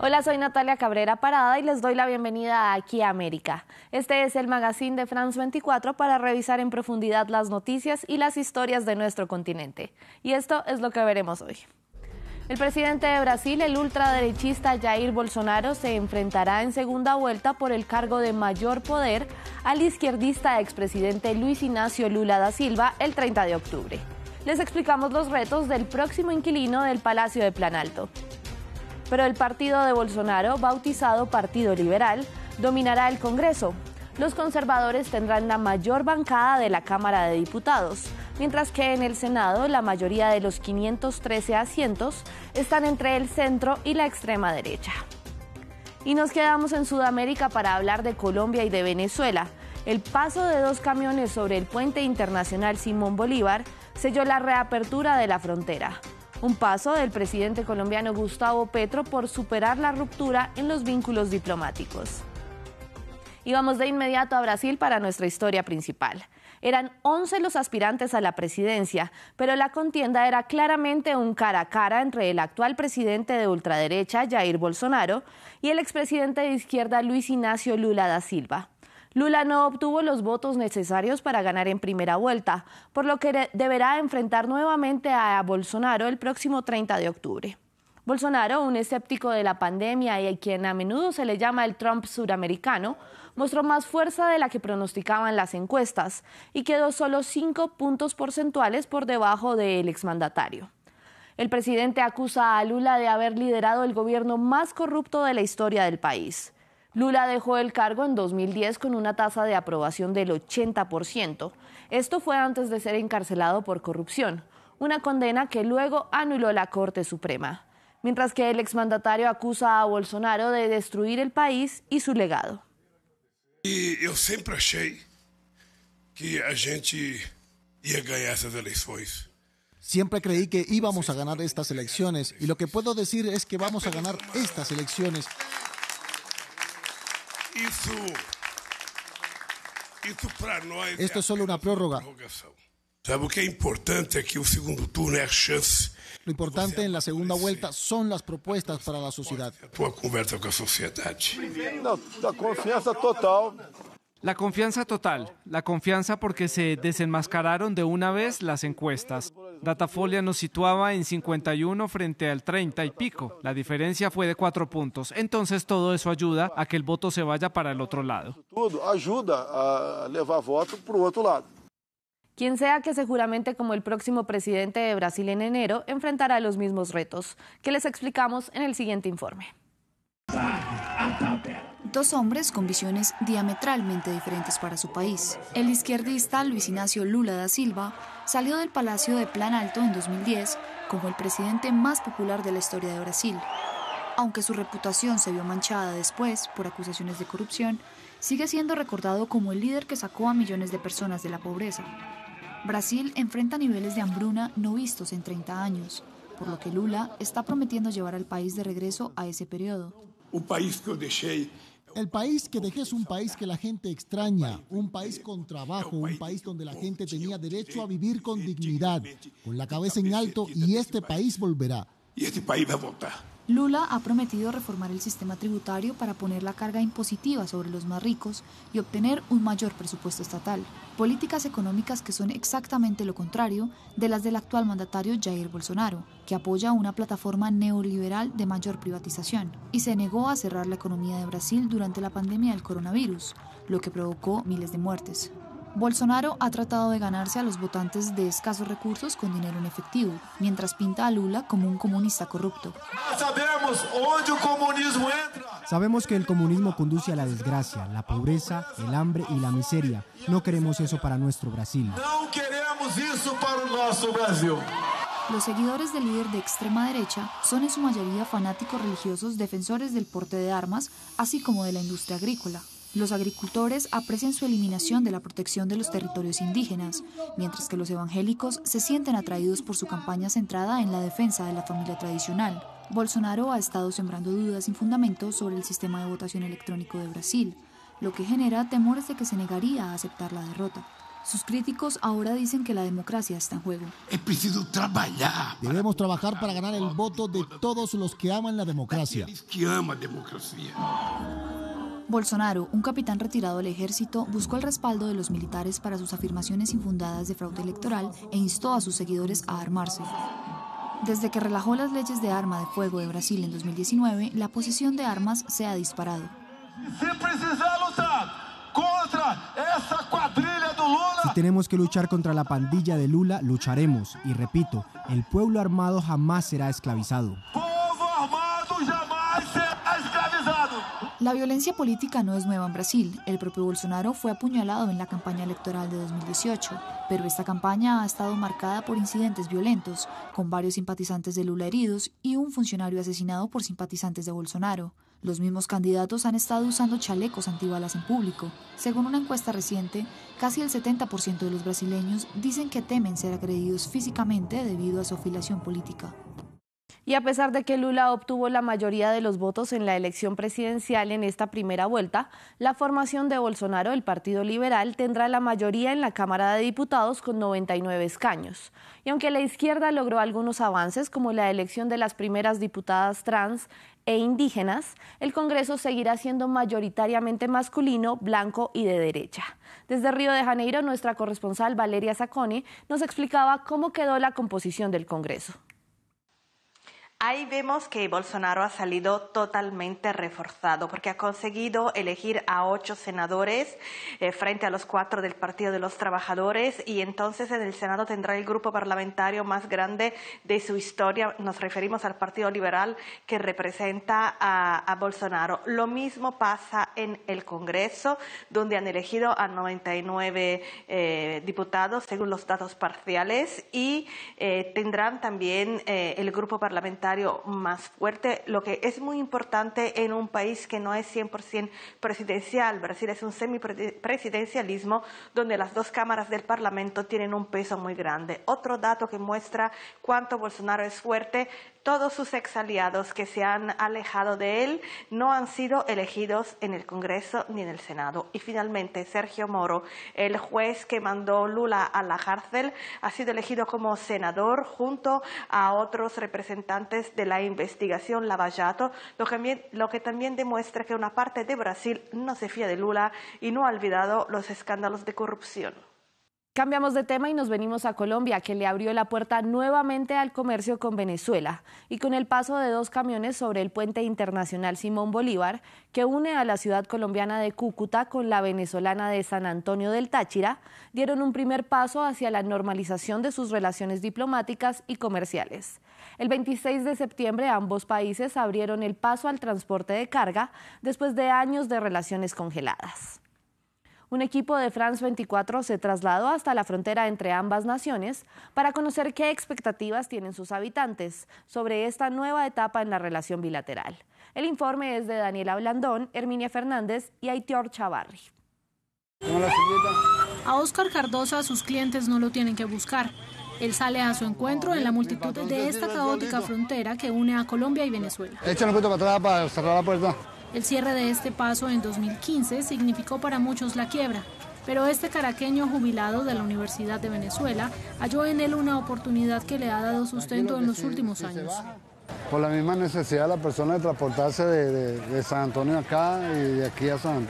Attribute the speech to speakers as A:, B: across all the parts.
A: Hola, soy Natalia Cabrera Parada y les doy la bienvenida aquí a América. Este es el magazine de France 24 para revisar en profundidad las noticias y las historias de nuestro continente. Y esto es lo que veremos hoy. El presidente de Brasil, el ultraderechista Jair Bolsonaro, se enfrentará en segunda vuelta por el cargo de mayor poder al izquierdista expresidente Luis Ignacio Lula da Silva el 30 de octubre. Les explicamos los retos del próximo inquilino del Palacio de Planalto pero el partido de Bolsonaro, bautizado Partido Liberal, dominará el Congreso. Los conservadores tendrán la mayor bancada de la Cámara de Diputados, mientras que en el Senado la mayoría de los 513 asientos están entre el centro y la extrema derecha. Y nos quedamos en Sudamérica para hablar de Colombia y de Venezuela. El paso de dos camiones sobre el puente internacional Simón Bolívar selló la reapertura de la frontera. Un paso del presidente colombiano Gustavo Petro por superar la ruptura en los vínculos diplomáticos. Y vamos de inmediato a Brasil para nuestra historia principal. Eran 11 los aspirantes a la presidencia, pero la contienda era claramente un cara a cara entre el actual presidente de ultraderecha, Jair Bolsonaro, y el expresidente de izquierda, Luis Ignacio Lula da Silva. Lula no obtuvo los votos necesarios para ganar en primera vuelta, por lo que deberá enfrentar nuevamente a Bolsonaro el próximo 30 de octubre. Bolsonaro, un escéptico de la pandemia y a quien a menudo se le llama el Trump suramericano, mostró más fuerza de la que pronosticaban las encuestas y quedó solo cinco puntos porcentuales por debajo del exmandatario. El presidente acusa a Lula de haber liderado el gobierno más corrupto de la historia del país. Lula dejó el cargo en 2010 con una tasa de aprobación del 80%. Esto fue antes de ser encarcelado por corrupción, una condena que luego anuló la Corte Suprema. Mientras que el exmandatario acusa a Bolsonaro de destruir el país y su legado.
B: Y yo siempre achei que a gente ia ganhar essas eleições.
C: Siempre creí que íbamos a ganar estas elecciones y lo que puedo decir es que vamos a ganar estas elecciones esto es solo una prórroga.
B: que importante que segundo turno chance.
C: Lo importante en la segunda vuelta son las propuestas para la sociedad.
D: la confianza total.
E: La confianza total, la confianza porque se desenmascararon de una vez las encuestas. Datafolia nos situaba en 51 frente al 30 y pico. La diferencia fue de cuatro puntos. Entonces todo eso ayuda a que el voto se vaya para el otro lado.
D: Todo ayuda a llevar voto para el otro lado.
A: Quien sea que seguramente como el próximo presidente de Brasil en enero enfrentará los mismos retos, que les explicamos en el siguiente informe.
F: Dos hombres con visiones diametralmente diferentes para su país. El izquierdista Luis Ignacio Lula da Silva salió del Palacio de Plan Alto en 2010 como el presidente más popular de la historia de Brasil. Aunque su reputación se vio manchada después por acusaciones de corrupción, sigue siendo recordado como el líder que sacó a millones de personas de la pobreza. Brasil enfrenta niveles de hambruna no vistos en 30 años, por lo que Lula está prometiendo llevar al país de regreso a ese periodo.
B: Un país que dejé
C: el país que dejé es un país que la gente extraña, un país con trabajo, un país donde la gente tenía derecho a vivir con dignidad, con la cabeza en alto y este país volverá.
B: Y este país va a votar.
F: Lula ha prometido reformar el sistema tributario para poner la carga impositiva sobre los más ricos y obtener un mayor presupuesto estatal. Políticas económicas que son exactamente lo contrario de las del actual mandatario Jair Bolsonaro, que apoya una plataforma neoliberal de mayor privatización y se negó a cerrar la economía de Brasil durante la pandemia del coronavirus, lo que provocó miles de muertes. Bolsonaro ha tratado de ganarse a los votantes de escasos recursos con dinero en efectivo, mientras pinta a Lula como un comunista corrupto.
G: Sabemos que el comunismo conduce a la desgracia, la pobreza, el hambre y la miseria. No queremos eso para nuestro Brasil.
D: No queremos eso para nuestro Brasil.
F: Los seguidores del líder de extrema derecha son en su mayoría fanáticos religiosos defensores del porte de armas, así como de la industria agrícola. Los agricultores aprecian su eliminación de la protección de los territorios indígenas, mientras que los evangélicos se sienten atraídos por su campaña centrada en la defensa de la familia tradicional. Bolsonaro ha estado sembrando dudas sin fundamento sobre el sistema de votación electrónico de Brasil, lo que genera temores de que se negaría a aceptar la derrota. Sus críticos ahora dicen que la democracia está en juego.
B: Es preciso trabajar.
C: Debemos trabajar para ganar el voto de todos los que aman la democracia.
B: Que ama democracia.
F: Bolsonaro, un capitán retirado del ejército, buscó el respaldo de los militares para sus afirmaciones infundadas de fraude electoral e instó a sus seguidores a armarse. Desde que relajó las leyes de arma de fuego de Brasil en 2019, la posesión de armas se ha disparado.
G: Si tenemos que luchar contra la pandilla de Lula, lucharemos. Y repito, el pueblo armado jamás será esclavizado.
F: La violencia política no es nueva en Brasil. El propio Bolsonaro fue apuñalado en la campaña electoral de 2018, pero esta campaña ha estado marcada por incidentes violentos, con varios simpatizantes de Lula heridos y un funcionario asesinado por simpatizantes de Bolsonaro. Los mismos candidatos han estado usando chalecos antibalas en público. Según una encuesta reciente, casi el 70% de los brasileños dicen que temen ser agredidos físicamente debido a su afiliación política.
A: Y a pesar de que Lula obtuvo la mayoría de los votos en la elección presidencial en esta primera vuelta, la formación de Bolsonaro, el Partido Liberal, tendrá la mayoría en la Cámara de Diputados con 99 escaños. Y aunque la izquierda logró algunos avances, como la elección de las primeras diputadas trans e indígenas, el Congreso seguirá siendo mayoritariamente masculino, blanco y de derecha. Desde Río de Janeiro, nuestra corresponsal Valeria Sacone nos explicaba cómo quedó la composición del Congreso.
H: Ahí vemos que Bolsonaro ha salido totalmente reforzado porque ha conseguido elegir a ocho senadores eh, frente a los cuatro del Partido de los Trabajadores y entonces en el Senado tendrá el grupo parlamentario más grande de su historia. Nos referimos al Partido Liberal que representa a, Bolsonaro. Lo mismo pasa en el Congreso, donde han elegido a 99 eh, diputados según los datos parciales y eh, tendrán también el grupo parlamentario más fuerte, lo que es muy importante en un país que no es 100% presidencial. Brasil es un semipresidencialismo donde las dos cámaras del Parlamento tienen un peso muy grande. Otro dato que muestra cuánto Bolsonaro es fuerte todos sus exaliados que se han alejado de él no han sido elegidos en el Congreso ni en el Senado. Y finalmente, Sergio Moro, el juez que mandó Lula a la cárcel, ha sido elegido como senador junto a otros representantes de la investigación Lavallato, lo que, lo que también demuestra que una parte de Brasil no se fía de Lula y no ha olvidado los escándalos de corrupción.
A: Cambiamos de tema y nos venimos a Colombia, que le abrió la puerta nuevamente al comercio con Venezuela y con el paso de dos camiones sobre el puente internacional Simón Bolívar, que une a la ciudad colombiana de Cúcuta con la venezolana de San Antonio del Táchira, dieron un primer paso hacia la normalización de sus relaciones diplomáticas y comerciales. El 26 de septiembre ambos países abrieron el paso al transporte de carga después de años de relaciones congeladas. Un equipo de France 24 se trasladó hasta la frontera entre ambas naciones para conocer qué expectativas tienen sus habitantes sobre esta nueva etapa en la relación bilateral. El informe es de Daniela Blandón, Herminia Fernández y Aitior Chavarri.
I: A Oscar Cardosa sus clientes no lo tienen que buscar. Él sale a su encuentro en la multitud de esta caótica frontera que une a Colombia y Venezuela.
J: Échale un para atrás para cerrar la puerta.
I: El cierre de este paso en 2015 significó para muchos la quiebra, pero este caraqueño jubilado de la Universidad de Venezuela halló en él una oportunidad que le ha dado sustento en los últimos años.
J: Por la misma necesidad de la persona de transportarse de, San Antonio acá y de aquí a San,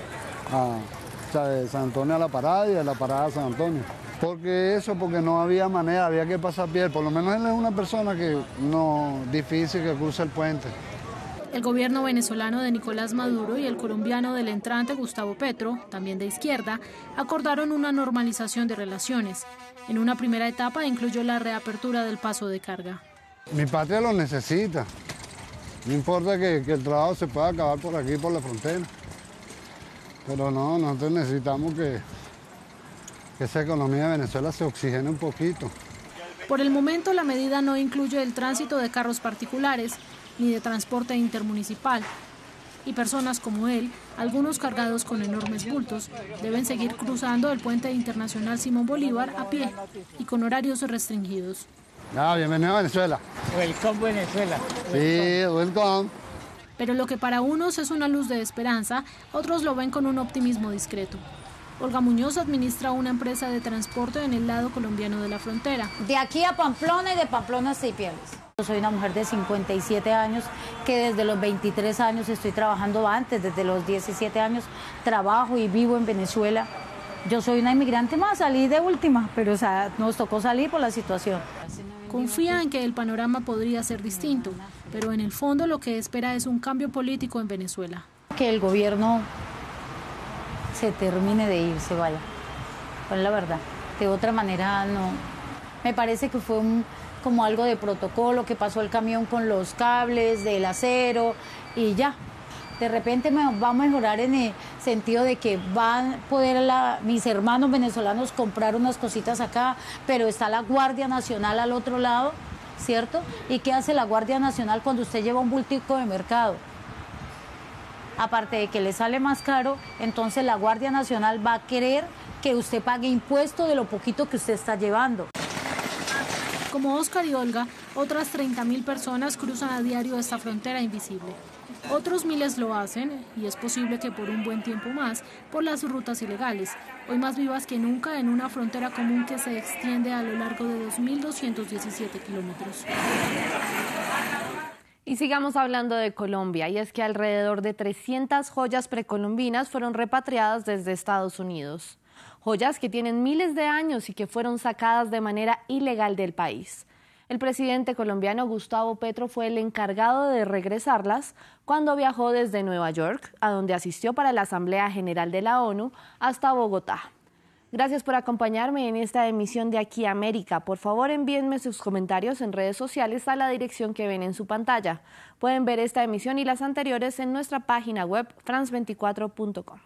J: de San Antonio a la parada y de la parada a San Antonio. Porque eso, porque no había manera, había que pasar pie. Por lo menos él es una persona que no difícil que cruce el puente.
I: El gobierno venezolano de Nicolás Maduro y el colombiano del entrante Gustavo Petro, también de izquierda, acordaron una normalización de relaciones. En una primera etapa incluyó la reapertura del paso de carga.
J: Mi patria lo necesita. No importa que, el trabajo se pueda acabar por aquí, por la frontera. Pero no, nosotros necesitamos que, que esa economía de Venezuela se oxigene un poquito.
I: Por el momento la medida no incluye el tránsito de carros particulares, ni de transporte intermunicipal. Y personas como él, algunos cargados con enormes bultos, deben seguir cruzando el puente internacional Simón Bolívar a pie y con horarios restringidos.
J: Ah, bienvenido a Venezuela.
K: Welcome Venezuela.
J: Sí, welcome.
I: Pero lo que para unos es una luz de esperanza, otros lo ven con un optimismo discreto. Olga Muñoz administra una empresa de transporte en el lado colombiano de la frontera.
K: De aquí a Pamplona y de Pamplona a Seipiales. Soy una mujer de 57 años que desde los 23 años estoy trabajando antes, desde los 17 años trabajo y vivo en Venezuela. Yo soy una inmigrante más, salí de última, pero o sea, nos tocó salir por la situación.
I: Confía en que el panorama podría ser distinto, pero en el fondo lo que espera es un cambio político en Venezuela.
K: Que el gobierno se termine de ir, se vaya. Pues la verdad. De otra manera no. Me parece que fue un, como algo de protocolo, que pasó el camión con los cables del acero y ya. De repente me va a mejorar en el sentido de que van a poder mis hermanos venezolanos comprar unas cositas acá, pero está la Guardia Nacional al otro lado, ¿cierto? ¿Y qué hace la Guardia Nacional cuando usted lleva un bultico de mercado? Aparte de que le sale más caro, entonces la Guardia Nacional va a querer que usted pague impuesto de lo poquito que usted está llevando.
I: Como Oscar y Olga, otras 30.000 personas cruzan a diario esta frontera invisible. Otros miles lo hacen, y es posible que por un buen tiempo más, por las rutas ilegales, hoy más vivas que nunca en una frontera común que se extiende a lo largo de 2.217 kilómetros.
A: Y sigamos hablando de Colombia, y es que alrededor de 300 joyas precolombinas fueron repatriadas desde Estados Unidos. Joyas que tienen miles de años y que fueron sacadas de manera ilegal del país. El presidente colombiano Gustavo Petro fue el encargado de regresarlas cuando viajó desde Nueva York, a donde asistió para la Asamblea General de la ONU, hasta Bogotá. Gracias por acompañarme en esta emisión de Aquí América. Por favor, envíenme sus comentarios en redes sociales a la dirección que ven en su pantalla. Pueden ver esta emisión y las anteriores en nuestra página web france24.com.